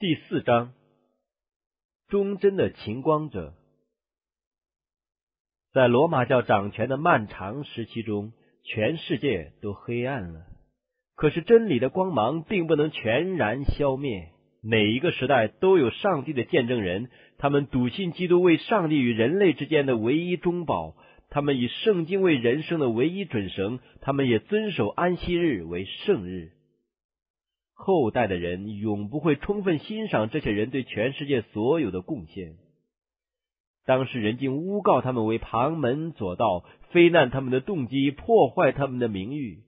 第四章，忠贞的晴光者，在罗马教掌权的漫长时期中，全世界都黑暗了。可是真理的光芒并不能全然消灭。每一个时代都有上帝的见证人，他们笃信基督为上帝与人类之间的唯一中保，他们以圣经为人生的唯一准绳，他们也遵守安息日为圣日。后代的人永不会充分欣赏这些人对全世界所有的贡献。当时人竟诬告他们为旁门左道，非难他们的动机，破坏他们的名誉。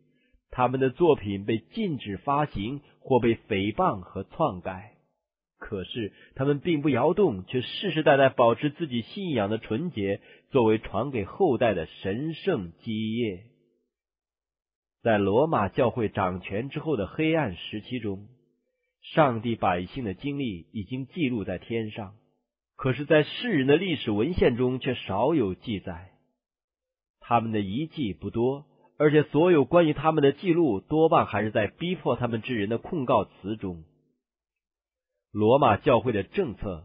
他们的作品被禁止发行，或被诽谤和篡改。可是他们并不摇动，却世世代代保持自己信仰的纯洁，作为传给后代的神圣基业。在罗马教会掌权之后的黑暗时期中，上帝百姓的经历已经记录在天上，可是，在世人的历史文献中却少有记载。他们的遗迹不多，而且所有关于他们的记录多半还是在逼迫他们之人的控告词中。罗马教会的政策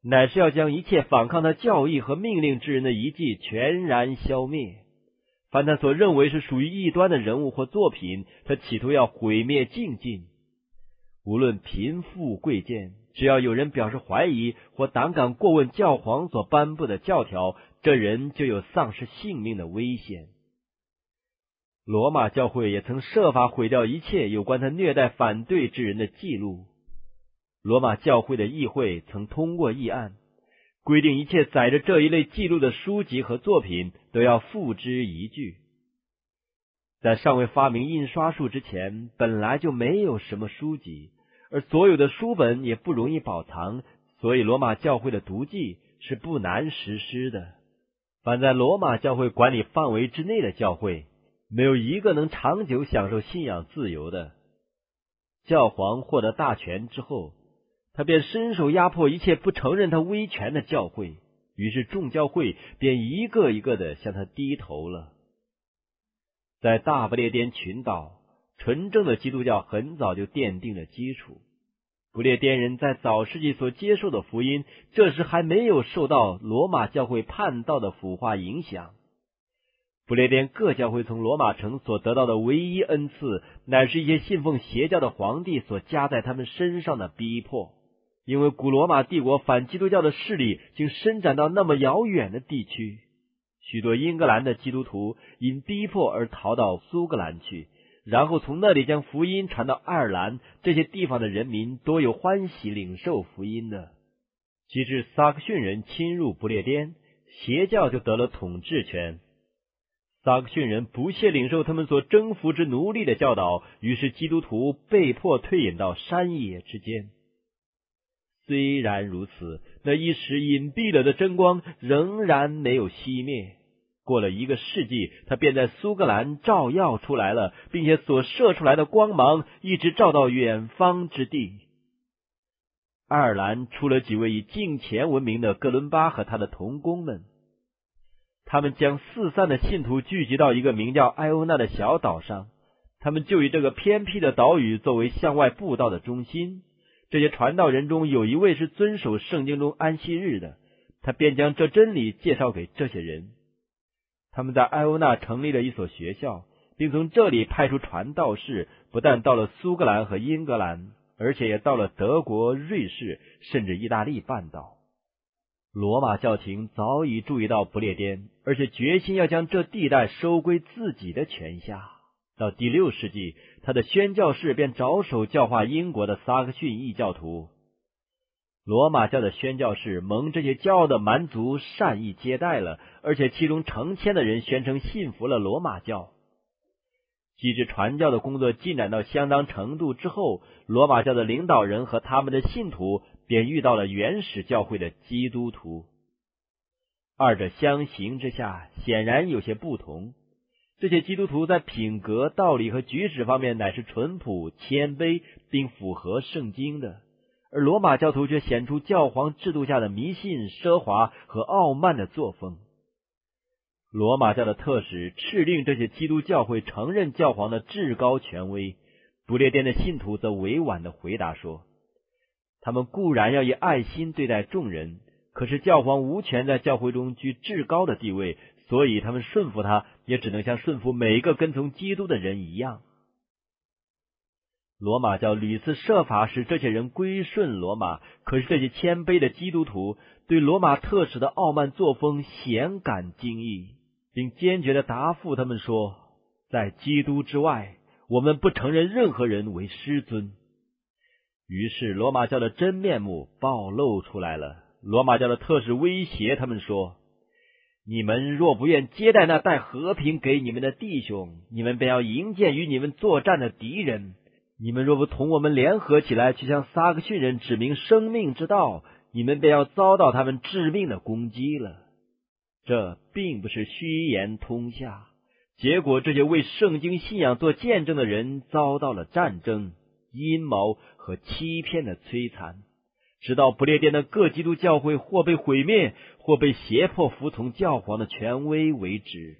乃是要将一切反抗他教义和命令之人的遗迹全然消灭。凡他所认为是属于异端的人物或作品，他企图要毁灭尽尽。无论贫富贵贱，只要有人表示怀疑或胆敢过问教皇所颁布的教条，这人就有丧失性命的危险。罗马教会也曾设法毁掉一切有关他虐待反对之人的记录。罗马教会的议会曾通过议案。规定一切载着这一类记录的书籍和作品都要付之一炬。在尚未发明印刷术之前，本来就没有什么书籍，而所有的书本也不容易保藏，所以罗马教会的读记是不难实施的。凡在罗马教会管理范围之内的教会，没有一个能长久享受信仰自由的。教皇获得大权之后。他便伸手压迫一切不承认他威权的教会，于是众教会便一个一个的向他低头了。在大不列颠群岛，纯正的基督教很早就奠定了基础。不列颠人在早世纪所接受的福音，这时还没有受到罗马教会叛道的腐化影响。不列颠各教会从罗马城所得到的唯一恩赐，乃是一些信奉邪教的皇帝所加在他们身上的逼迫。因为古罗马帝国反基督教的势力竟伸展到那么遥远的地区，许多英格兰的基督徒因逼迫而逃到苏格兰去，然后从那里将福音传到爱尔兰。这些地方的人民多有欢喜领受福音的。及至萨克逊人侵入不列颠，邪教就得了统治权。萨克逊人不屑领受他们所征服之奴隶的教导，于是基督徒被迫退隐到山野之间。虽然如此，那一时隐蔽了的真光仍然没有熄灭。过了一个世纪，它便在苏格兰照耀出来了，并且所射出来的光芒一直照到远方之地。爱尔兰出了几位以敬虔闻名的哥伦巴和他的同工们，他们将四散的信徒聚集到一个名叫艾欧纳的小岛上，他们就以这个偏僻的岛屿作为向外布道的中心。这些传道人中有一位是遵守圣经中安息日的，他便将这真理介绍给这些人。他们在艾欧纳成立了一所学校，并从这里派出传道士，不但到了苏格兰和英格兰，而且也到了德国、瑞士，甚至意大利半岛。罗马教廷早已注意到不列颠，而且决心要将这地带收归自己的权下。到第六世纪，他的宣教士便着手教化英国的萨克逊异教徒。罗马教的宣教士蒙这些骄傲的蛮族善意接待了，而且其中成千的人宣称信服了罗马教。机智传教的工作进展到相当程度之后，罗马教的领导人和他们的信徒便遇到了原始教会的基督徒。二者相形之下，显然有些不同。这些基督徒在品格、道理和举止方面乃是淳朴、谦卑，并符合圣经的；而罗马教徒却显出教皇制度下的迷信、奢华和傲慢的作风。罗马教的特使敕令这些基督教会承认教皇的至高权威，不列颠的信徒则委婉的回答说：“他们固然要以爱心对待众人，可是教皇无权在教会中居至高的地位，所以他们顺服他，也只能像顺服每一个跟从基督的人一样。罗马教屡次设法使这些人归顺罗马，可是这些谦卑的基督徒对罗马特使的傲慢作风显感惊异，并坚决的答复他们说：“在基督之外，我们不承认任何人为师尊。”于是，罗马教的真面目暴露出来了。罗马教的特使威胁他们说：“你们若不愿接待那带和平给你们的弟兄，你们便要迎接与你们作战的敌人。”你们若不同我们联合起来，去向撒克逊人指明生命之道，你们便要遭到他们致命的攻击了。这并不是虚言通下，结果这些为圣经信仰做见证的人遭到了战争、阴谋和欺骗的摧残，直到不列颠的各基督教会或被毁灭，或被胁迫服从教皇的权威为止。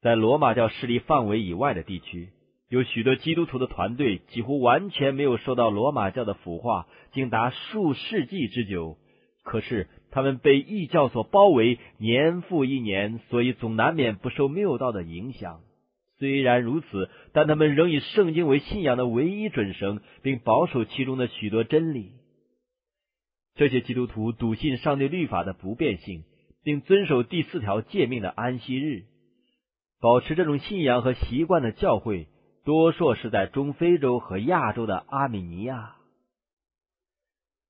在罗马教势力范围以外的地区。有许多基督徒的团队几乎完全没有受到罗马教的腐化，竟达数世纪之久。可是他们被异教所包围，年复一年，所以总难免不受谬道的影响。虽然如此，但他们仍以圣经为信仰的唯一准绳，并保守其中的许多真理。这些基督徒笃信上帝律法的不变性，并遵守第四条诫命的安息日。保持这种信仰和习惯的教会。多数是在中非洲和亚洲的阿米尼亚，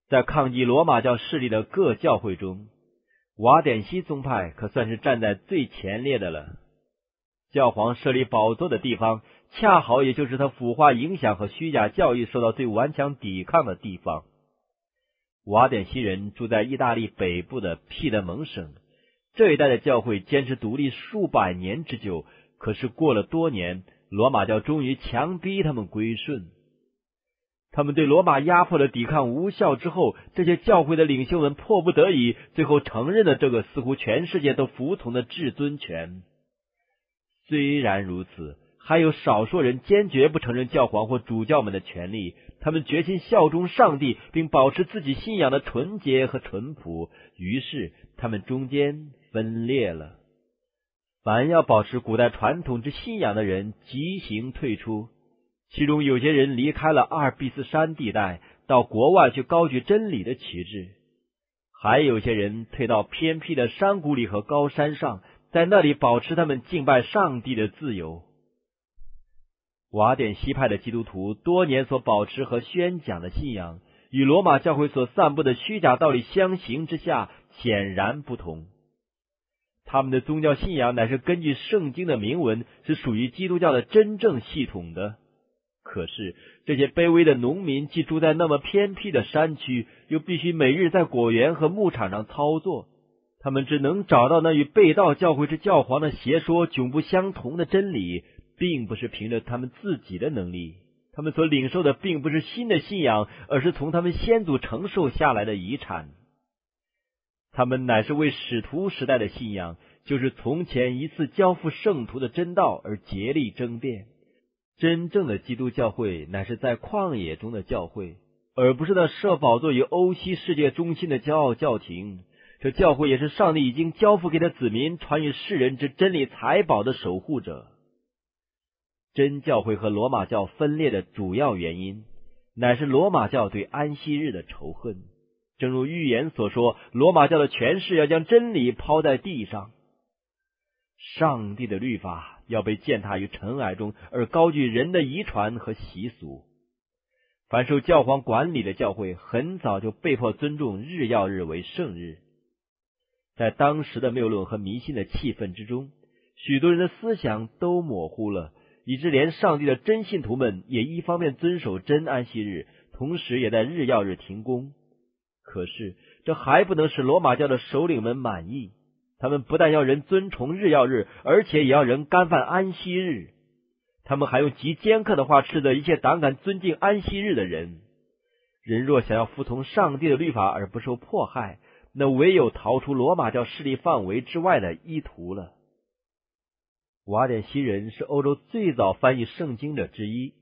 在抗击罗马教势力的各教会中，瓦典西宗派可算是站在最前列的了。教皇设立宝座的地方，恰好也就是他腐化影响和虚假教育受到最顽强抵抗的地方。瓦典西人住在意大利北部的皮德蒙省，这一带的教会坚持独立数百年之久，可是过了多年。罗马教终于强逼他们归顺，他们对罗马压迫的抵抗无效之后，这些教会的领袖们迫不得已，最后承认了这个似乎全世界都服从的至尊权。虽然如此，还有少数人坚决不承认教皇或主教们的权利，他们决心效忠上帝，并保持自己信仰的纯洁和淳朴。于是，他们中间分裂了。凡要保持古代传统之信仰的人，即行退出。其中有些人离开了阿尔卑斯山地带，到国外去高举真理的旗帜；还有些人退到偏僻的山谷里和高山上，在那里保持他们敬拜上帝的自由。瓦典西派的基督徒多年所保持和宣讲的信仰，与罗马教会所散布的虚假道理相形之下，显然不同。他们的宗教信仰乃是根据圣经的铭文，是属于基督教的真正系统的。可是这些卑微的农民既住在那么偏僻的山区，又必须每日在果园和牧场上操作，他们只能找到那与被盗教会之教皇的邪说迥不相同的真理，并不是凭着他们自己的能力。他们所领受的并不是新的信仰，而是从他们先祖承受下来的遗产。他们乃是为使徒时代的信仰，就是从前一次交付圣徒的真道而竭力争辩。真正的基督教会乃是在旷野中的教会，而不是那设宝座于欧西世界中心的骄傲教廷。这教会也是上帝已经交付给他子民传与世人之真理财宝的守护者。真教会和罗马教分裂的主要原因，乃是罗马教对安息日的仇恨。正如预言所说，罗马教的权势要将真理抛在地上，上帝的律法要被践踏于尘埃中，而高举人的遗传和习俗。凡受教皇管理的教会，很早就被迫尊重日曜日为圣日。在当时的谬论和迷信的气氛之中，许多人的思想都模糊了，以致连上帝的真信徒们也一方面遵守真安息日，同时也在日曜日停工。可是，这还不能使罗马教的首领们满意。他们不但要人尊崇日曜日，而且也要人干犯安息日。他们还用极尖刻的话斥责一切胆敢尊敬安息日的人。人若想要服从上帝的律法而不受迫害，那唯有逃出罗马教势力范围之外的意图了。瓦典西人是欧洲最早翻译圣经者之一，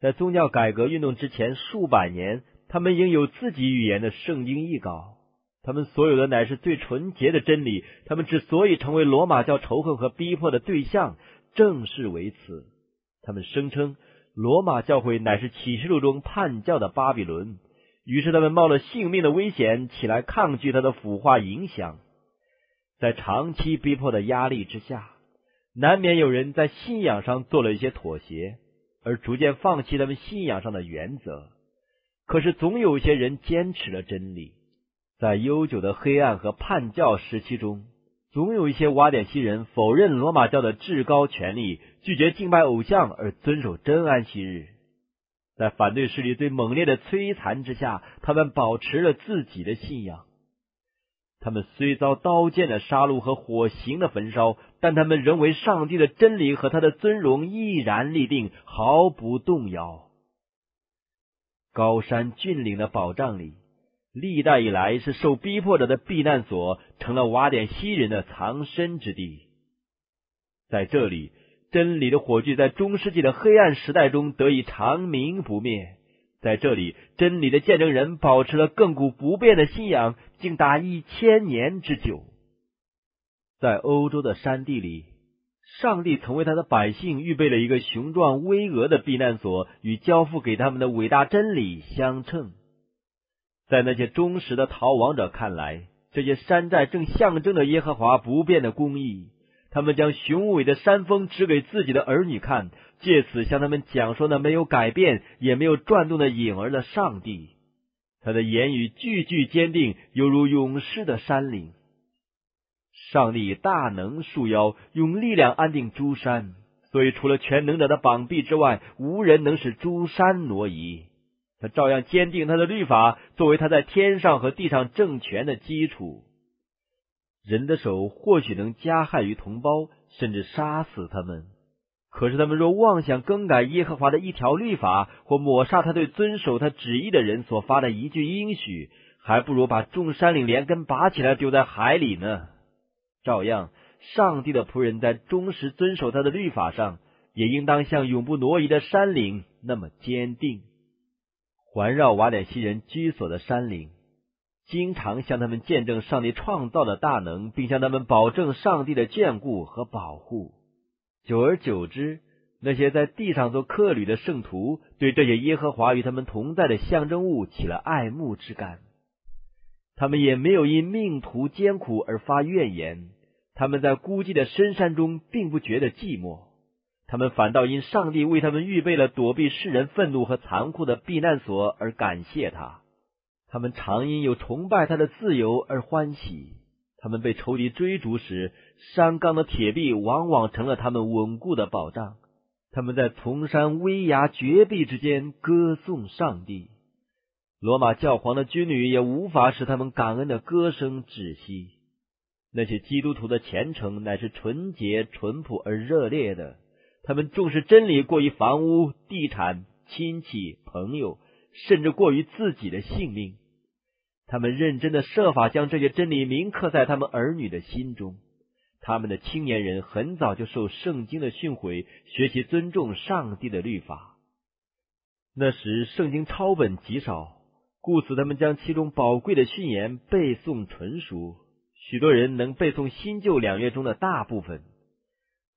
在宗教改革运动之前数百年。他们应有自己语言的圣经译稿，他们所有的乃是最纯洁的真理。他们之所以成为罗马教仇恨和逼迫的对象，正是为此。他们声称罗马教会乃是启示录中叛教的巴比伦，于是他们冒了性命的危险起来抗拒他的腐化影响。在长期逼迫的压力之下，难免有人在信仰上做了一些妥协，而逐渐放弃他们信仰上的原则。可是，总有一些人坚持了真理。在悠久的黑暗和叛教时期中，总有一些瓦典西人否认罗马教的至高权力，拒绝敬拜偶像，而遵守真安息日。在反对势力最猛烈的摧残之下，他们保持了自己的信仰。他们虽遭刀剑的杀戮和火刑的焚烧，但他们仍为上帝的真理和他的尊荣毅然立定，毫不动摇。高山峻岭的保障里，历代以来是受逼迫者的避难所，成了瓦点西人的藏身之地。在这里，真理的火炬在中世纪的黑暗时代中得以长明不灭。在这里，真理的见证人保持了亘古不变的信仰，竟达一千年之久。在欧洲的山地里，上帝曾为他的百姓预备了一个雄壮巍峨的避难所，与交付给他们的伟大真理相称。在那些忠实的逃亡者看来，这些山寨正象征着耶和华不变的公义。他们将雄伟的山峰指给自己的儿女看，借此向他们讲说那没有改变也没有转动的影儿的上帝。他的言语句句坚定，犹如勇士的山岭。上帝大能束腰，用力量安定诸山，所以除了全能者的膀臂之外，无人能使诸山挪移。他照样坚定他的律法，作为他在天上和地上政权的基础。人的手或许能加害于同胞，甚至杀死他们。可是他们若妄想更改耶和华的一条律法，或抹杀他对遵守他旨意的人所发的一句应许，还不如把众山岭连根拔起来丢在海里呢。照样，上帝的仆人在忠实遵守他的律法上，也应当像永不挪移的山岭那么坚定。环绕瓦点西人居所的山岭。经常向他们见证上帝创造的大能，并向他们保证上帝的眷顾和保护。久而久之，那些在地上做客旅的圣徒，对这些耶和华与他们同在的象征物起了爱慕之感。他们也没有因命途艰苦而发怨言。他们在孤寂的深山中，并不觉得寂寞。他们反倒因上帝为他们预备了躲避世人愤怒和残酷的避难所而感谢他。他们常因有崇拜他的自由而欢喜。他们被仇敌追逐时，山冈的铁壁往往成了他们稳固的保障。他们在崇山危崖绝壁之间歌颂上帝。罗马教皇的军旅也无法使他们感恩的歌声止息。那些基督徒的虔诚乃是纯洁、淳朴而热烈的。他们重视真理，过于房屋、地产、亲戚、朋友。甚至过于自己的性命，他们认真的设法将这些真理铭刻在他们儿女的心中。他们的青年人很早就受圣经的训诲，学习尊重上帝的律法。那时圣经抄本极少，故此他们将其中宝贵的训言背诵纯熟。许多人能背诵新旧两约中的大部分。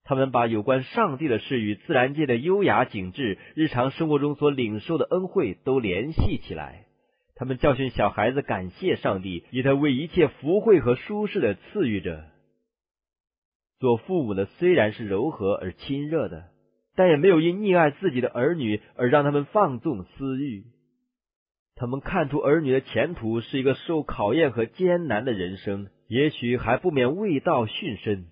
他们把有关上帝的事与自然界的优雅景致、日常生活中所领受的恩惠都联系起来。他们教训小孩子感谢上帝，以他为一切福惠和舒适的赐予着。做父母的虽然是柔和而亲热的，但也没有因溺爱自己的儿女而让他们放纵私欲。他们看出儿女的前途是一个受考验和艰难的人生，也许还不免未道殉身。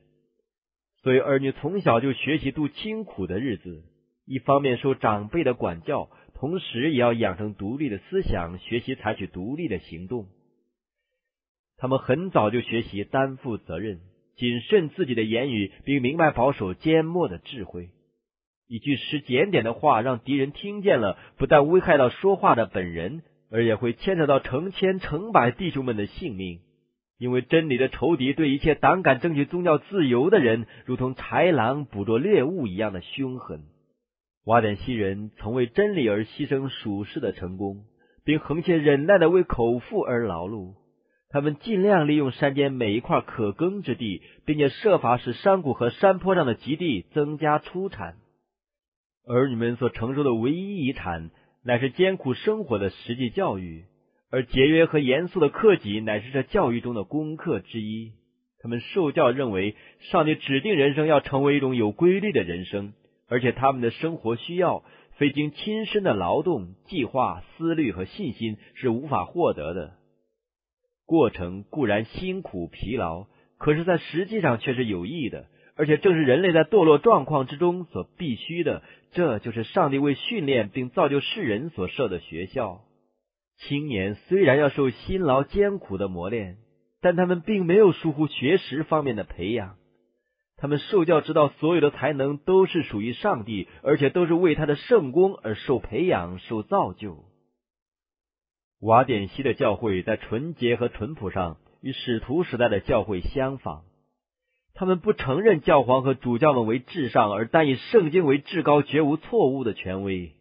所以，儿女从小就学习度清苦的日子，一方面受长辈的管教，同时也要养成独立的思想，学习采取独立的行动。他们很早就学习担负责任，谨慎自己的言语，并明白保守缄默的智慧。一句失检点的话，让敌人听见了，不但危害到说话的本人，而也会牵扯到成千成百弟兄们的性命。因为真理的仇敌对一切胆敢争取宗教自由的人，如同豺狼捕捉猎物一样的凶狠。瓦典西人曾为真理而牺牲属世的成功，并横切忍耐的为口腹而劳碌。他们尽量利用山间每一块可耕之地，并且设法使山谷和山坡上的极地增加出产。儿女们所承受的唯一遗产，乃是艰苦生活的实际教育，而节约和严肃的克己，乃是这教育中的功课之一。他们受教认为，上帝指定人生要成为一种有规律的人生，而且他们的生活需要非经亲身的劳动、计划、思虑和信心是无法获得的。过程固然辛苦疲劳，可是，在实际上却是有益的，而且正是人类在堕落状况之中所必须的。这就是上帝为训练并造就世人所设的学校。青年虽然要受辛劳艰苦的磨练。但他们并没有疏忽学识方面的培养，他们受教知道所有的才能都是属于上帝，而且都是为他的圣功而受培养、受造就。瓦典西的教会在纯洁和淳朴上与使徒时代的教会相仿，他们不承认教皇和主教们为至上，而单以圣经为至高、绝无错误的权威。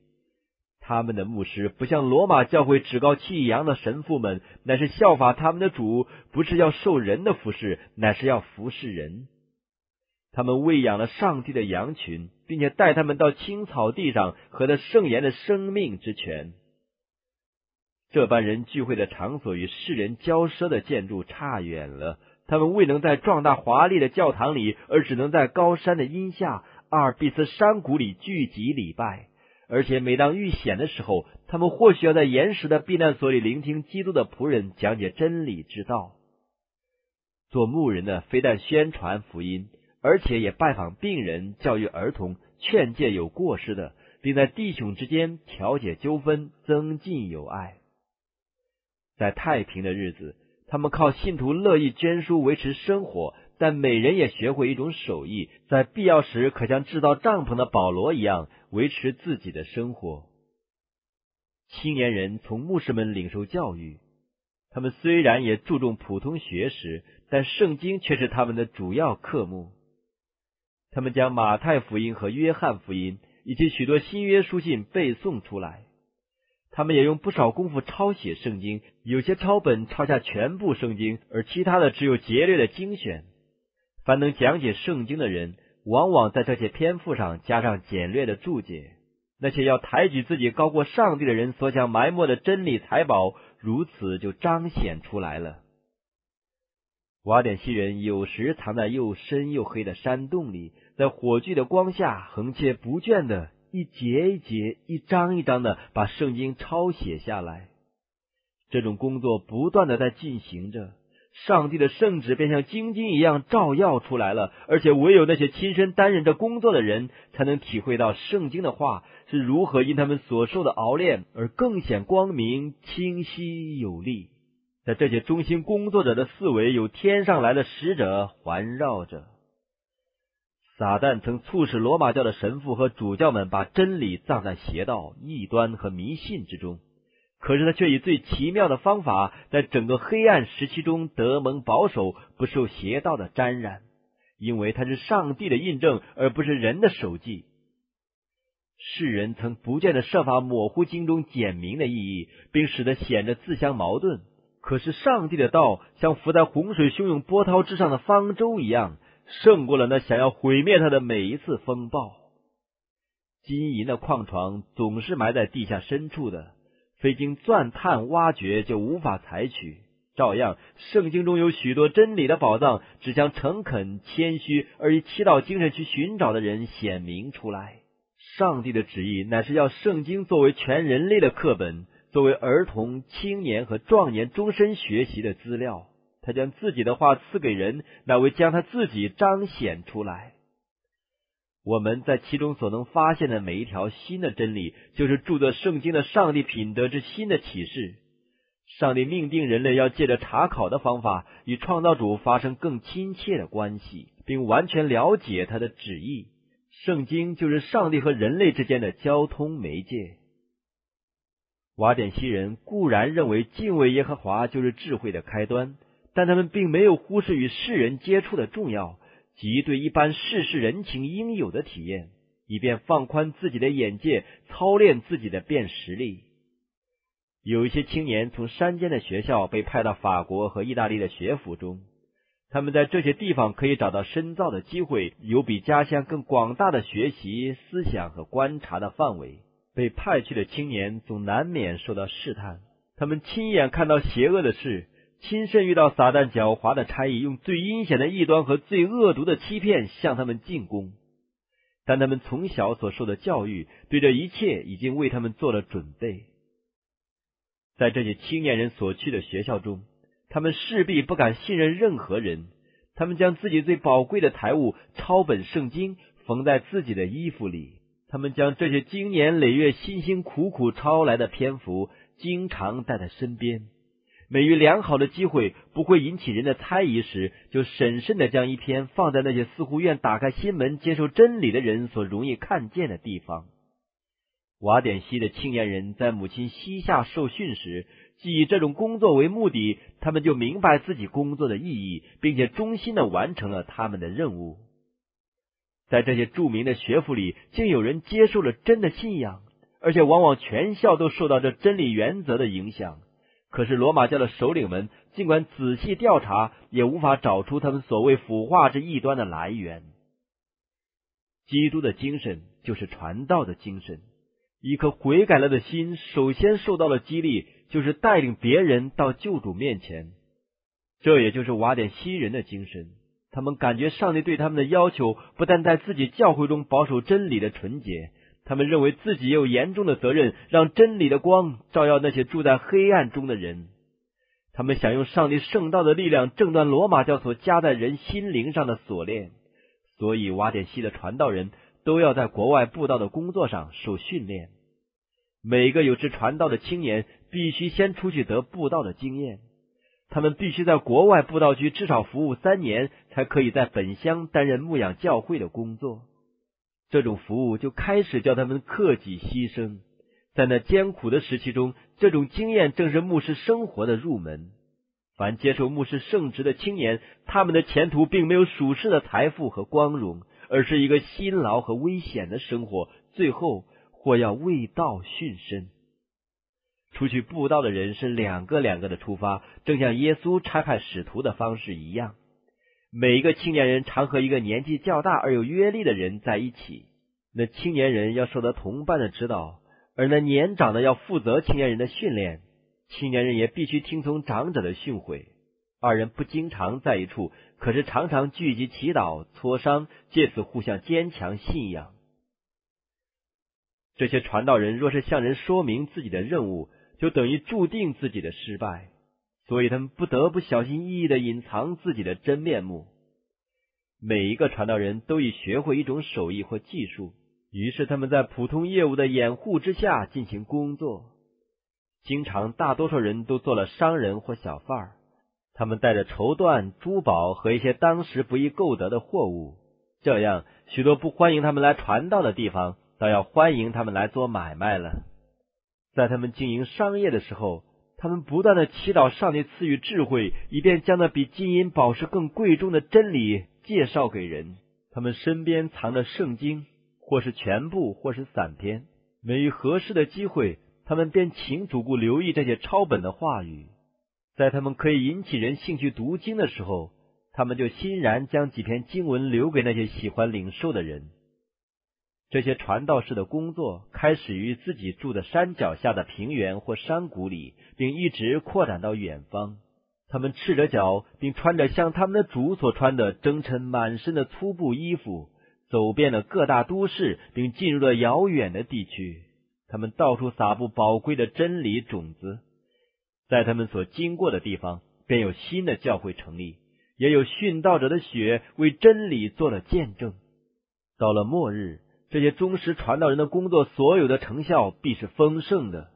他们的牧师不像罗马教会趾高气扬的神父们，乃是效法他们的主，不是要受人的服侍，乃是要服侍人。他们喂养了上帝的羊群，并且带他们到青草地上，和他圣言的生命之泉。这般人聚会的场所与世人骄奢的建筑差远了，他们未能在壮大华丽的教堂里，而只能在高山的荫下、阿尔卑斯山谷里聚集礼拜。而且每当遇险的时候，他们或许要在岩石的避难所里聆听基督的仆人讲解真理之道。做牧人的非但宣传福音，而且也拜访病人、教育儿童、劝诫有过失的，并在弟兄之间调解纠纷、增进友爱。在太平的日子，他们靠信徒乐意捐书维持生活。但每人也学会一种手艺，在必要时可像制造帐篷的保罗一样维持自己的生活。青年人从牧师们领受教育，他们虽然也注重普通学识，但圣经却是他们的主要科目。他们将马太福音和约翰福音以及许多新约书信背诵出来。他们也用不少功夫抄写圣经，有些抄本抄下全部圣经，而其他的只有节略的精选。凡能讲解圣经的人，往往在这些篇幅上加上简略的注解。那些要抬举自己高过上帝的人所想埋没的真理财宝，如此就彰显出来了。瓦点西人有时藏在又深又黑的山洞里，在火炬的光下，横切不倦的一节一节、一张一张的把圣经抄写下来。这种工作不断的在进行着。上帝的圣旨便像晶晶一样照耀出来了，而且唯有那些亲身担任着工作的人，才能体会到圣经的话是如何因他们所受的熬炼而更显光明、清晰有力。在这些中心工作者的四围，有天上来的使者环绕着。撒旦曾促使罗马教的神父和主教们把真理葬在邪道、异端和迷信之中。可是他却以最奇妙的方法，在整个黑暗时期中得蒙保守，不受邪道的沾染，因为他是上帝的印证，而不是人的手迹。世人曾不见得设法模糊经中简明的意义，并使得显得自相矛盾。可是上帝的道，像浮在洪水汹涌波涛之上的方舟一样，胜过了那想要毁灭他的每一次风暴。金银的矿床总是埋在地下深处的。非经钻探挖掘就无法采取。照样，圣经中有许多真理的宝藏，只将诚恳、谦虚而以祈祷精神去寻找的人显明出来。上帝的旨意乃是要圣经作为全人类的课本，作为儿童、青年和壮年终身学习的资料。他将自己的话赐给人，乃为将他自己彰显出来。我们在其中所能发现的每一条新的真理，就是著作圣经的上帝品德之新的启示。上帝命定人类要借着查考的方法，与创造主发生更亲切的关系，并完全了解他的旨意。圣经就是上帝和人类之间的交通媒介。瓦典西人固然认为敬畏耶和华就是智慧的开端，但他们并没有忽视与世人接触的重要。及对一般世事人情应有的体验，以便放宽自己的眼界，操练自己的辨识力。有一些青年从山间的学校被派到法国和意大利的学府中，他们在这些地方可以找到深造的机会，有比家乡更广大的学习、思想和观察的范围。被派去的青年总难免受到试探，他们亲眼看到邪恶的事。亲身遇到撒旦狡猾的差役，用最阴险的异端和最恶毒的欺骗向他们进攻，但他们从小所受的教育，对这一切已经为他们做了准备。在这些青年人所去的学校中，他们势必不敢信任任何人。他们将自己最宝贵的财物——抄本圣经——缝在自己的衣服里。他们将这些经年累月、辛辛苦苦抄来的篇幅，经常带在身边。每遇良好的机会不会引起人的猜疑时，就审慎的将一篇放在那些似乎愿打开心门接受真理的人所容易看见的地方。瓦典西的青年人在母亲膝下受训时，既以这种工作为目的，他们就明白自己工作的意义，并且忠心的完成了他们的任务。在这些著名的学府里，竟有人接受了真的信仰，而且往往全校都受到这真理原则的影响。可是罗马教的首领们尽管仔细调查，也无法找出他们所谓腐化之异端的来源。基督的精神就是传道的精神，一颗悔改了的心，首先受到了激励，就是带领别人到救主面前。这也就是瓦典西人的精神。他们感觉上帝对他们的要求，不但在自己教会中保守真理的纯洁。他们认为自己也有严重的责任，让真理的光照耀那些住在黑暗中的人。他们想用上帝圣道的力量，挣断罗马教所加在人心灵上的锁链。所以，瓦典西的传道人都要在国外布道的工作上受训练。每个有志传道的青年必须先出去得布道的经验。他们必须在国外布道区至少服务三年，才可以在本乡担任牧养教会的工作。这种服务就开始叫他们克己牺牲，在那艰苦的时期中，这种经验正是牧师生活的入门。凡接受牧师圣职的青年，他们的前途并没有属世的财富和光荣，而是一个辛劳和危险的生活。最后，或要为道殉身。出去布道的人是两个两个的出发，正像耶稣差派使徒的方式一样。每一个青年人常和一个年纪较大而有阅历的人在一起。那青年人要受到同伴的指导，而那年长的要负责青年人的训练。青年人也必须听从长者的训诲。二人不经常在一处，可是常常聚集祈祷、磋商，借此互相坚强信仰。这些传道人若是向人说明自己的任务，就等于注定自己的失败。所以他们不得不小心翼翼的隐藏自己的真面目。每一个传道人都已学会一种手艺或技术，于是他们在普通业务的掩护之下进行工作。经常，大多数人都做了商人或小贩儿，他们带着绸缎、珠宝和一些当时不易购得的货物。这样，许多不欢迎他们来传道的地方，倒要欢迎他们来做买卖了。在他们经营商业的时候。他们不断的祈祷上帝赐予智慧，以便将那比金银宝石更贵重的真理介绍给人。他们身边藏着圣经，或是全部，或是散篇。每遇合适的机会，他们便请主顾留意这些抄本的话语。在他们可以引起人兴趣读经的时候，他们就欣然将几篇经文留给那些喜欢领受的人。这些传道士的工作开始于自己住的山脚下的平原或山谷里，并一直扩展到远方。他们赤着脚，并穿着像他们的主所穿的征尘满身的粗布衣服，走遍了各大都市，并进入了遥远的地区。他们到处撒布宝贵的真理种子，在他们所经过的地方，便有新的教会成立，也有殉道者的血为真理做了见证。到了末日。这些忠实传道人的工作，所有的成效必是丰盛的。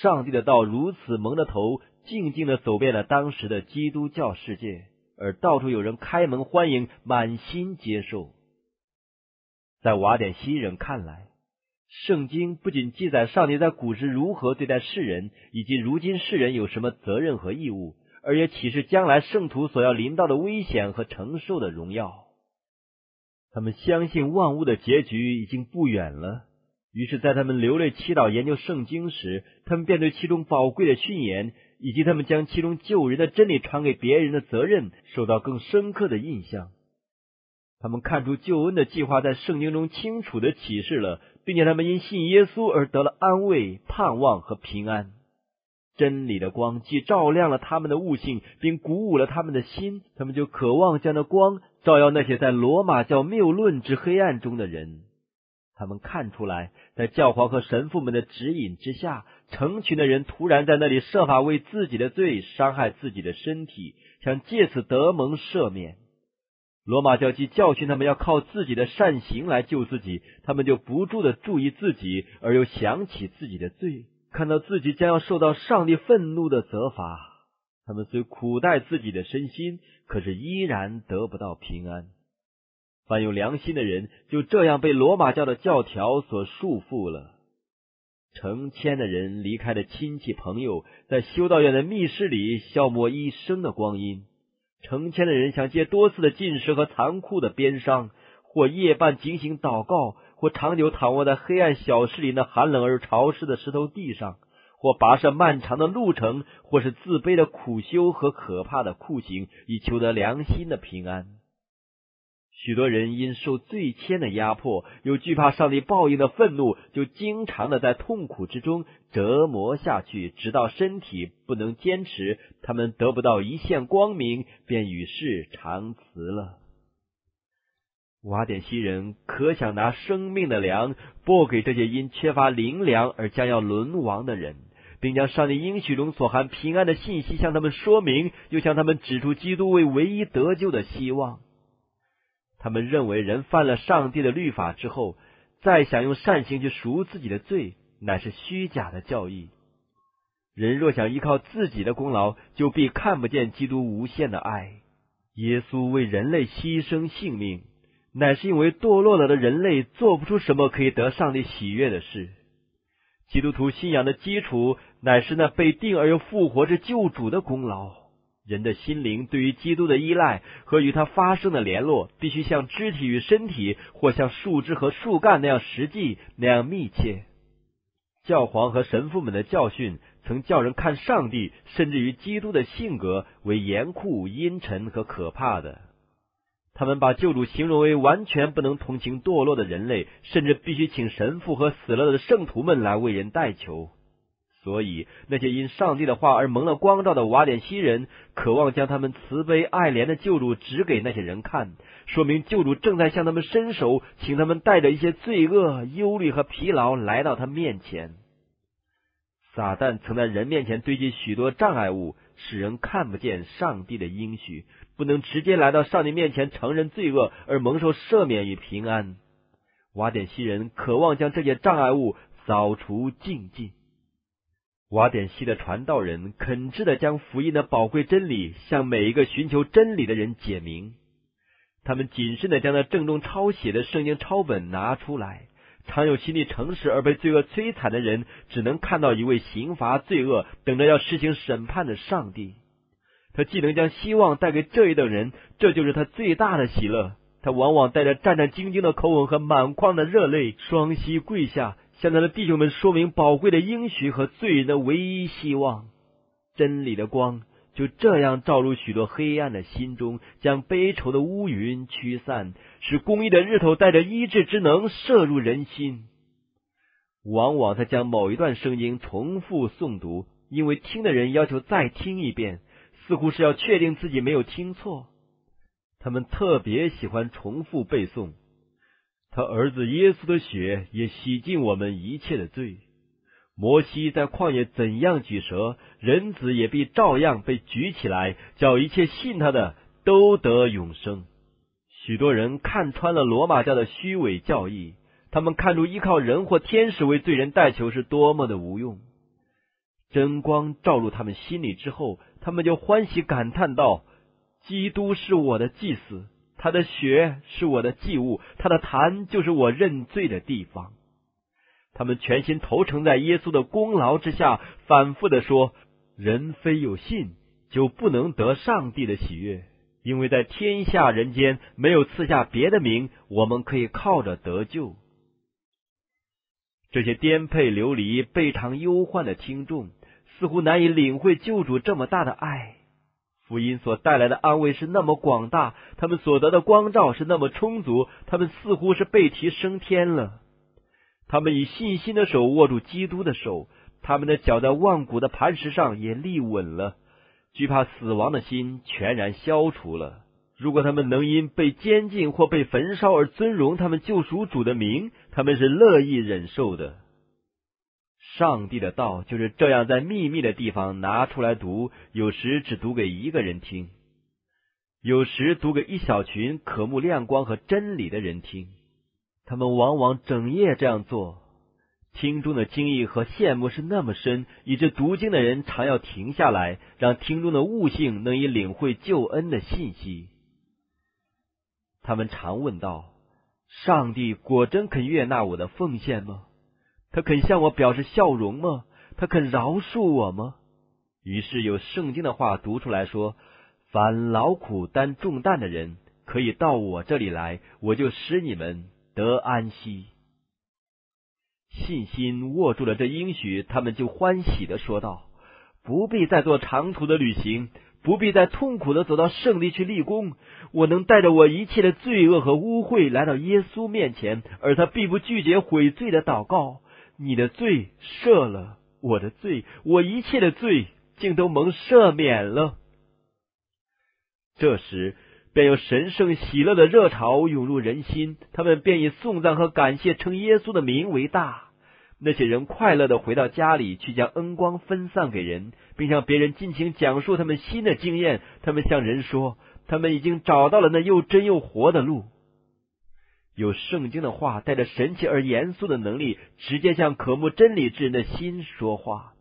上帝的道如此蒙着头，静静的走遍了当时的基督教世界，而到处有人开门欢迎，满心接受。在瓦典西人看来，圣经不仅记载上帝在古时如何对待世人，以及如今世人有什么责任和义务，而也启示将来圣徒所要临到的危险和承受的荣耀。他们相信万物的结局已经不远了，于是，在他们流泪祈祷、研究圣经时，他们便对其中宝贵的训言，以及他们将其中救人的真理传给别人的责任，受到更深刻的印象。他们看出救恩的计划在圣经中清楚的启示了，并且他们因信耶稣而得了安慰、盼望和平安。真理的光既照亮了他们的悟性，并鼓舞了他们的心，他们就渴望将那光照耀那些在罗马教谬论之黑暗中的人。他们看出来，在教皇和神父们的指引之下，成群的人突然在那里设法为自己的罪伤害自己的身体，想借此得蒙赦免。罗马教既教训他们要靠自己的善行来救自己，他们就不住的注意自己，而又想起自己的罪，看到自己将要受到上帝愤怒的责罚。他们虽苦待自己的身心，可是依然得不到平安。凡有良心的人就这样被罗马教的教条所束缚了。成千的人离开了亲戚朋友，在修道院的密室里消磨一生的光阴。成千的人想借多次的进食和残酷的鞭伤，或夜半警醒祷告，或长久躺卧在黑暗小室里那寒冷而潮湿的石头地上，或跋涉漫长的路程，或是自卑的苦修和可怕的酷刑，以求得良心的平安。许多人因受罪愆的压迫，又惧怕上帝报应的愤怒，就经常的在痛苦之中折磨下去，直到身体不能坚持，他们得不到一线光明，便与世长辞了。瓦典西人可想拿生命的粮拨给这些因缺乏灵粮而将要沦亡的人，并将上帝应许中所含平安的信息向他们说明，又向他们指出基督为唯一得救的希望。他们认为，人犯了上帝的律法之后，再想用善行去赎自己的罪，乃是虚假的教义。人若想依靠自己的功劳，就必看不见基督无限的爱。耶稣为人类牺牲性命，乃是因为堕落了的人类做不出什么可以得上帝喜悦的事。基督徒信仰的基础，乃是那被定而又复活之救主的功劳。人的心灵对于基督的依赖和与他发生的联络，必须像肢体与身体，或像树枝和树干那样实际、那样密切。教皇和神父们的教训，曾叫人看上帝，甚至于基督的性格为严酷、阴沉和可怕的。他们把救主形容为完全不能同情堕落的人类，甚至必须请神父和死了的圣徒们来为人代求。所以，那些因上帝的话而蒙了光照的瓦典西人，渴望将他们慈悲爱怜的救主指给那些人看，说明救主正在向他们伸手，请他们带着一些罪恶、忧虑和疲劳来到他面前。撒旦曾在人面前堆积许多障碍物，使人看不见上帝的应许，不能直接来到上帝面前承认罪恶而蒙受赦免与平安。瓦典西人渴望将这些障碍物扫除净尽。瓦典西的传道人恳挚的将福音的宝贵真理向每一个寻求真理的人解明。他们谨慎的将那郑重抄写的圣经抄本拿出来。常有心地诚实而被罪恶摧残的人，只能看到一位刑罚罪恶、等着要实行审判的上帝。他既能将希望带给这一等人，这就是他最大的喜乐。他往往带着战战兢兢的口吻和满眶的热泪，双膝跪下。向他的弟兄们说明宝贵的应许和罪人的唯一希望，真理的光就这样照入许多黑暗的心中，将悲愁的乌云驱散，使公益的日头带着医治之能射入人心。往往他将某一段声音重复诵读，因为听的人要求再听一遍，似乎是要确定自己没有听错。他们特别喜欢重复背诵。他儿子耶稣的血也洗净我们一切的罪。摩西在旷野怎样举蛇，人子也必照样被举起来，叫一切信他的都得永生。许多人看穿了罗马教的虚伪教义，他们看出依靠人或天使为罪人代求是多么的无用。真光照入他们心里之后，他们就欢喜感叹道：“基督是我的祭司。”他的血是我的祭物，他的坛就是我认罪的地方。他们全心投诚在耶稣的功劳之下，反复的说：“人非有信，就不能得上帝的喜悦，因为在天下人间没有赐下别的名，我们可以靠着得救。”这些颠沛流离、备尝忧患的听众，似乎难以领会救主这么大的爱。福音所带来的安慰是那么广大，他们所得的光照是那么充足，他们似乎是被提升天了。他们以信心的手握住基督的手，他们的脚在万古的磐石上也立稳了，惧怕死亡的心全然消除了。如果他们能因被监禁或被焚烧而尊荣他们救赎主的名，他们是乐意忍受的。上帝的道就是这样在秘密的地方拿出来读，有时只读给一个人听，有时读给一小群渴慕亮光和真理的人听。他们往往整夜这样做，听众的惊异和羡慕是那么深，以致读经的人常要停下来，让听众的悟性能以领会救恩的信息。他们常问道：“上帝果真肯悦纳我的奉献吗？他肯向我表示笑容吗？他肯饶恕我吗？”于是有圣经的话读出来说：“凡劳苦担重担的人，可以到我这里来，我就使你们。”得安息，信心握住了这应许，他们就欢喜的说道：“不必再做长途的旅行，不必再痛苦的走到圣地去立功。我能带着我一切的罪恶和污秽来到耶稣面前，而他必不拒绝悔罪的祷告。你的罪赦了，我的罪，我一切的罪竟都蒙赦免了。”这时。便有神圣喜乐的热潮涌入人心，他们便以颂赞和感谢称耶稣的名为大。那些人快乐的回到家里去，将恩光分散给人，并向别人尽情讲述他们新的经验。他们向人说，他们已经找到了那又真又活的路。有圣经的话，带着神奇而严肃的能力，直接向渴慕真理之人的心说话。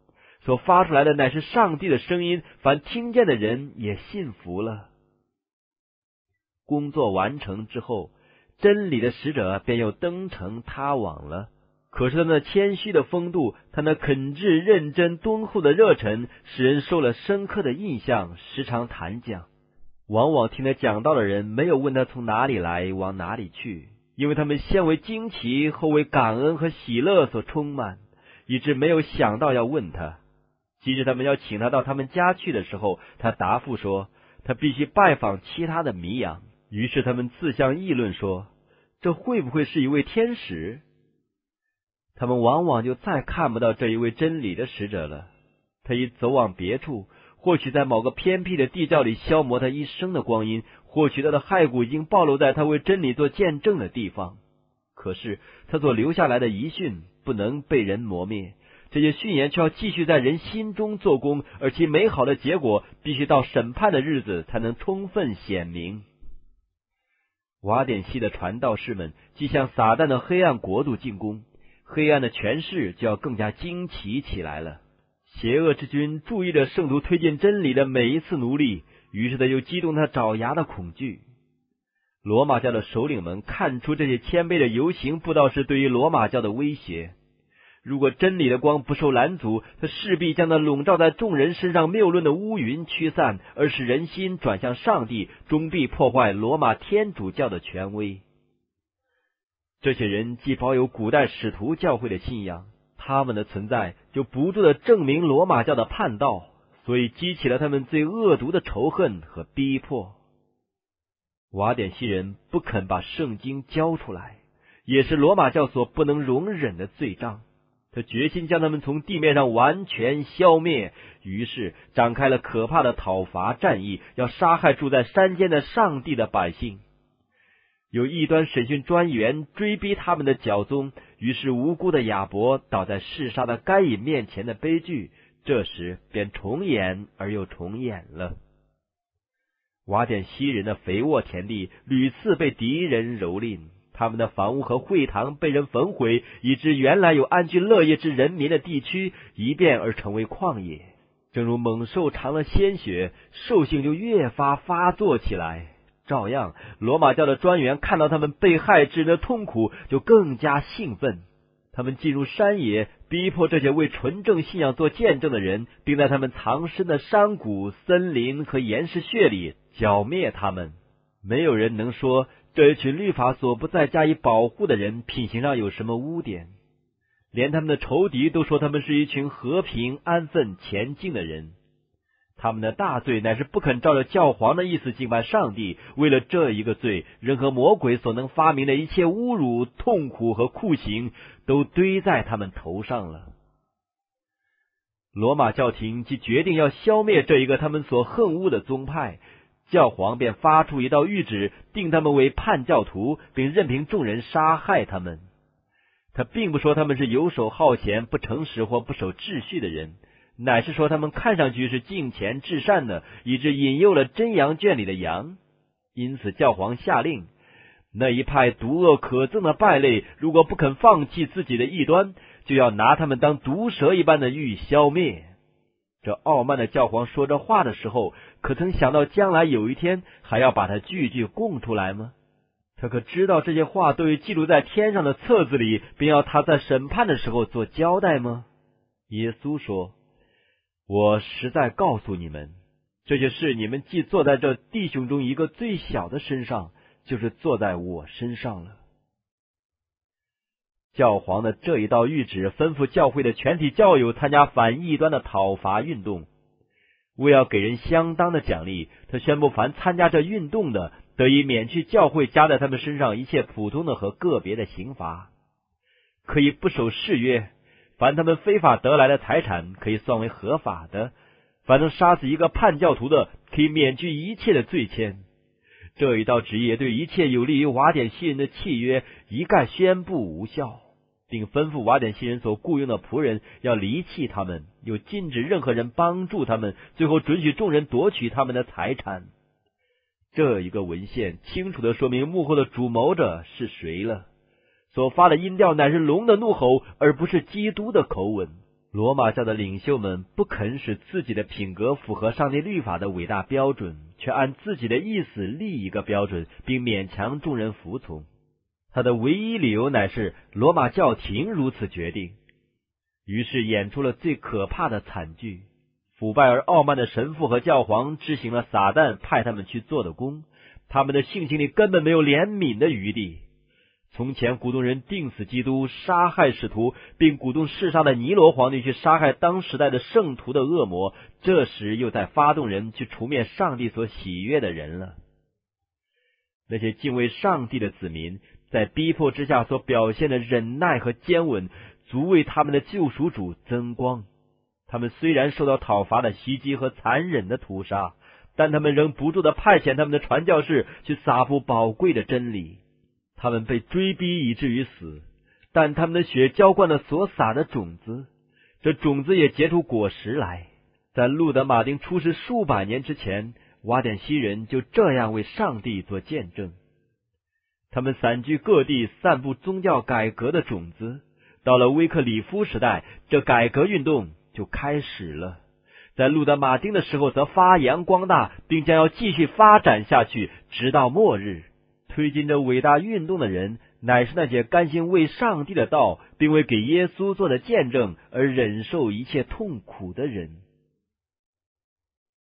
所发出来的乃是上帝的声音，凡听见的人也信服了。工作完成之后，真理的使者便又登城他往了。可是他那谦虚的风度，他那肯挚、认真、敦厚的热忱，使人受了深刻的印象，时常谈讲。往往听他讲道的人，没有问他从哪里来，往哪里去，因为他们先为惊奇，后为感恩和喜乐所充满，以致没有想到要问他。即使他们要请他到他们家去的时候，他答复说，他必须拜访其他的迷羊。于是他们自相议论说：“这会不会是一位天使？”他们往往就再看不到这一位真理的使者了。他已走往别处，或许在某个偏僻的地窖里消磨他一生的光阴；或许他的骸骨已经暴露在他为真理做见证的地方。可是他所留下来的遗训不能被人磨灭，这些训言却要继续在人心中做工，而其美好的结果必须到审判的日子才能充分显明。瓦典西的传道士们即向撒旦的黑暗国度进攻，黑暗的权势就要更加惊奇起来了。邪恶之君注意着圣徒推进真理的每一次努力，于是他又激动他爪牙的恐惧。罗马教的首领们看出这些谦卑的游行布道士对于罗马教的威胁。如果真理的光不受拦阻，他势必将那笼罩在众人身上谬论的乌云驱散，而使人心转向上帝，终必破坏罗马天主教的权威。这些人既保有古代使徒教会的信仰，他们的存在就不住的证明罗马教的叛道，所以激起了他们最恶毒的仇恨和逼迫。瓦典西人不肯把圣经交出来，也是罗马教所不能容忍的罪章。他决心将他们从地面上完全消灭，于是展开了可怕的讨伐战役，要杀害住在山间的上帝的百姓。有异端审讯专员追逼他们的脚宗，于是无辜的亚伯倒在嗜杀的该隐面前的悲剧，这时便重演而又重演了。瓦典西人的肥沃田地屡次被敌人蹂躏。他们的房屋和会堂被人焚毁，以致原来有安居乐业之人民的地区一变而成为旷野。正如猛兽尝了鲜血，兽性就越发发作起来。照样，罗马教的专员看到他们被害之人的痛苦，就更加兴奋。他们进入山野，逼迫这些为纯正信仰做见证的人，并在他们藏身的山谷、森林和岩石穴里剿灭他们。没有人能说。这一群律法所不再加以保护的人，品行上有什么污点？连他们的仇敌都说他们是一群和平安分前进的人。他们的大罪乃是不肯照着教皇的意思敬拜上帝。为了这一个罪，任何魔鬼所能发明的一切侮辱、痛苦和酷刑，都堆在他们头上了。罗马教廷即决定要消灭这一个他们所恨恶的宗派，教皇便发出一道谕旨，定他们为叛教徒，并任凭众人杀害他们。他并不说他们是游手好闲、不诚实或不守秩序的人。乃是说，他们看上去是敬虔至善的，以致引诱了真羊圈里的羊。因此，教皇下令，那一派毒恶可憎的败类，如果不肯放弃自己的异端，就要拿他们当毒蛇一般的欲消灭。这傲慢的教皇说这话的时候，可曾想到将来有一天还要把他句句供出来吗？他可知道这些话都已记录在天上的册子里，并要他在审判的时候做交代吗？耶稣说。我实在告诉你们，这些事你们既坐在这弟兄中一个最小的身上，就是坐在我身上了。教皇的这一道谕旨吩咐教会的全体教友参加反异端的讨伐运动，为要给人相当的奖励，他宣布凡参加这运动的，得以免去教会加在他们身上一切普通的和个别的刑罚，可以不守誓约。凡他们非法得来的财产，可以算为合法的；凡能杀死一个叛教徒的，可以免去一切的罪愆。这一道旨意对一切有利于瓦典西人的契约一概宣布无效，并吩咐瓦典西人所雇佣的仆人要离弃他们，又禁止任何人帮助他们，最后准许众人夺取他们的财产。这一个文献清楚的说明幕后的主谋者是谁了。所发的音调乃是龙的怒吼，而不是基督的口吻。罗马教的领袖们不肯使自己的品格符合上帝律法的伟大标准，却按自己的意思立一个标准，并勉强众人服从。他的唯一理由乃是罗马教廷如此决定。于是演出了最可怕的惨剧：腐败而傲慢的神父和教皇执行了撒旦派他们去做的工。他们的性情里根本没有怜悯的余地。从前鼓动人定死基督、杀害使徒，并鼓动世上的尼罗皇帝去杀害当时代的圣徒的恶魔，这时又在发动人去除灭上帝所喜悦的人了。那些敬畏上帝的子民，在逼迫之下所表现的忍耐和坚稳，足为他们的救赎主增光。他们虽然受到讨伐的袭击和残忍的屠杀，但他们仍不住的派遣他们的传教士去撒布宝贵的真理。他们被追逼以至于死，但他们的血浇灌了所撒的种子，这种子也结出果实来。在路德马丁出世数百年之前，瓦典西人就这样为上帝做见证。他们散居各地，散布宗教改革的种子。到了威克里夫时代，这改革运动就开始了。在路德马丁的时候，则发扬光大，并将要继续发展下去，直到末日。推进这伟大运动的人，乃是那些甘心为上帝的道，并为给耶稣做的见证而忍受一切痛苦的人。